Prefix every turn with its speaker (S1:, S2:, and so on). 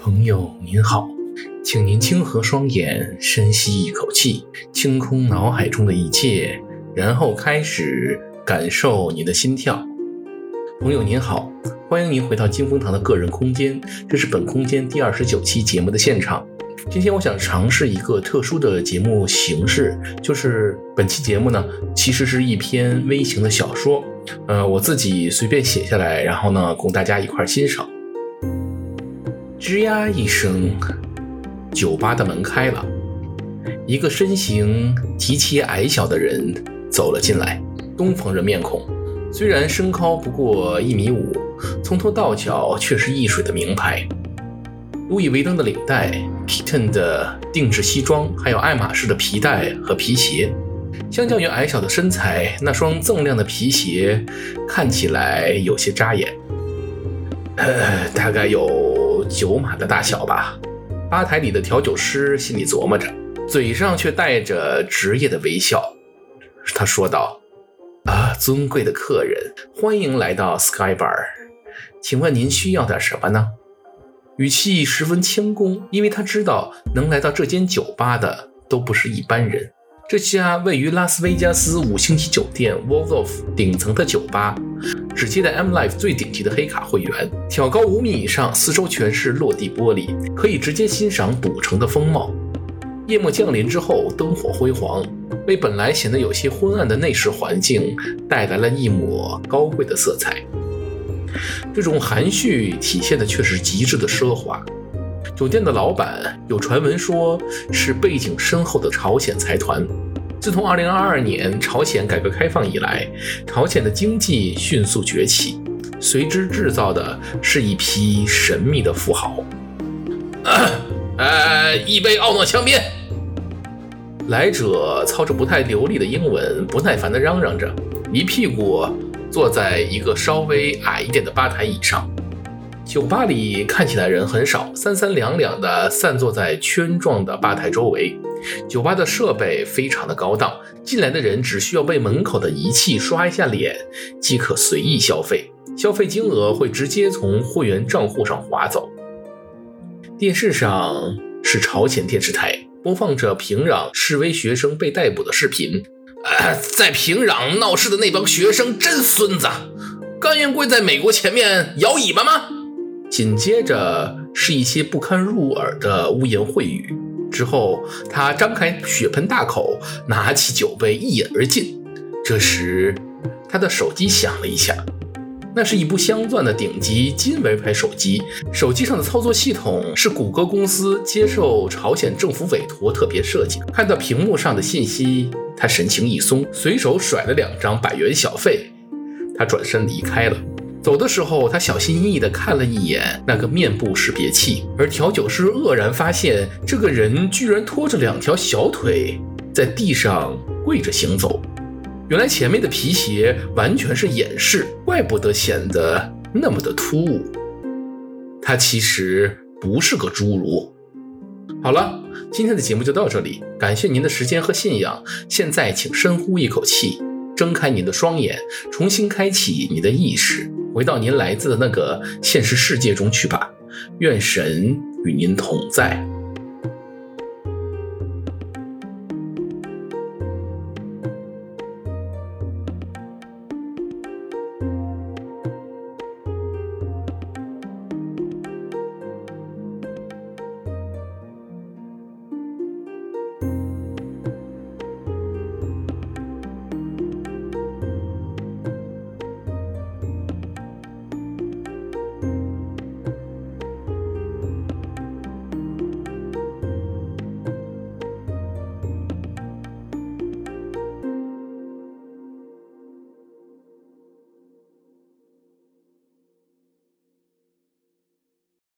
S1: 朋友您好，请您轻合双眼，深吸一口气，清空脑海中的一切，然后开始感受您的心跳。朋友您好，欢迎您回到金风堂的个人空间，这是本空间第二十九期节目的现场。今天我想尝试一个特殊的节目形式，就是本期节目呢，其实是一篇微型的小说，呃，我自己随便写下来，然后呢，供大家一块欣赏。吱呀一声，酒吧的门开了，一个身形极其矮小的人走了进来，东方人面孔，虽然身高不过一米五，从头到脚却是易水的名牌，路易威登的领带，Kitten 的定制西装，还有爱马仕的皮带和皮鞋。相较于矮小的身材，那双锃亮的皮鞋看起来有些扎眼，呃，大概有。酒码的大小吧，吧台里的调酒师心里琢磨着，嘴上却带着职业的微笑。他说道：“啊，尊贵的客人，欢迎来到 Sky Bar，请问您需要点什么呢？”语气十分谦恭，因为他知道能来到这间酒吧的都不是一般人。这家位于拉斯维加斯五星级酒店 Waldorf 顶层的酒吧，只接待 M Life 最顶级的黑卡会员。挑高五米以上，四周全是落地玻璃，可以直接欣赏赌城的风貌。夜幕降临之后，灯火辉煌，为本来显得有些昏暗的内饰环境带来了一抹高贵的色彩。这种含蓄体现的却是极致的奢华。酒店的老板有传闻说是背景深厚的朝鲜财团。自从2022年朝鲜改革开放以来，朝鲜的经济迅速崛起，随之制造的是一批神秘的富豪。呃，一杯奥诺香槟。来者操着不太流利的英文，不耐烦地嚷嚷着，一屁股坐在一个稍微矮一点的吧台椅上。酒吧里看起来人很少，三三两两的散坐在圈状的吧台周围。酒吧的设备非常的高档，进来的人只需要被门口的仪器刷一下脸，即可随意消费，消费金额会直接从会员账户上划走。电视上是朝鲜电视台，播放着平壤示威学生被逮捕的视频。呃，在平壤闹事的那帮学生真孙子，甘愿跪在美国前面摇尾巴吗？紧接着是一些不堪入耳的污言秽语，之后他张开血盆大口，拿起酒杯一饮而尽。这时，他的手机响了一下，那是一部镶钻的顶级金围牌手机，手机上的操作系统是谷歌公司接受朝鲜政府委托特别设计。看到屏幕上的信息，他神情一松，随手甩了两张百元小费，他转身离开了。走的时候，他小心翼翼地看了一眼那个面部识别器，而调酒师愕然发现，这个人居然拖着两条小腿在地上跪着行走。原来前面的皮鞋完全是掩饰，怪不得显得那么的突兀。他其实不是个侏儒。好了，今天的节目就到这里，感谢您的时间和信仰。现在，请深呼一口气，睁开您的双眼，重新开启你的意识。回到您来自的那个现实世界中去吧，愿神与您同在。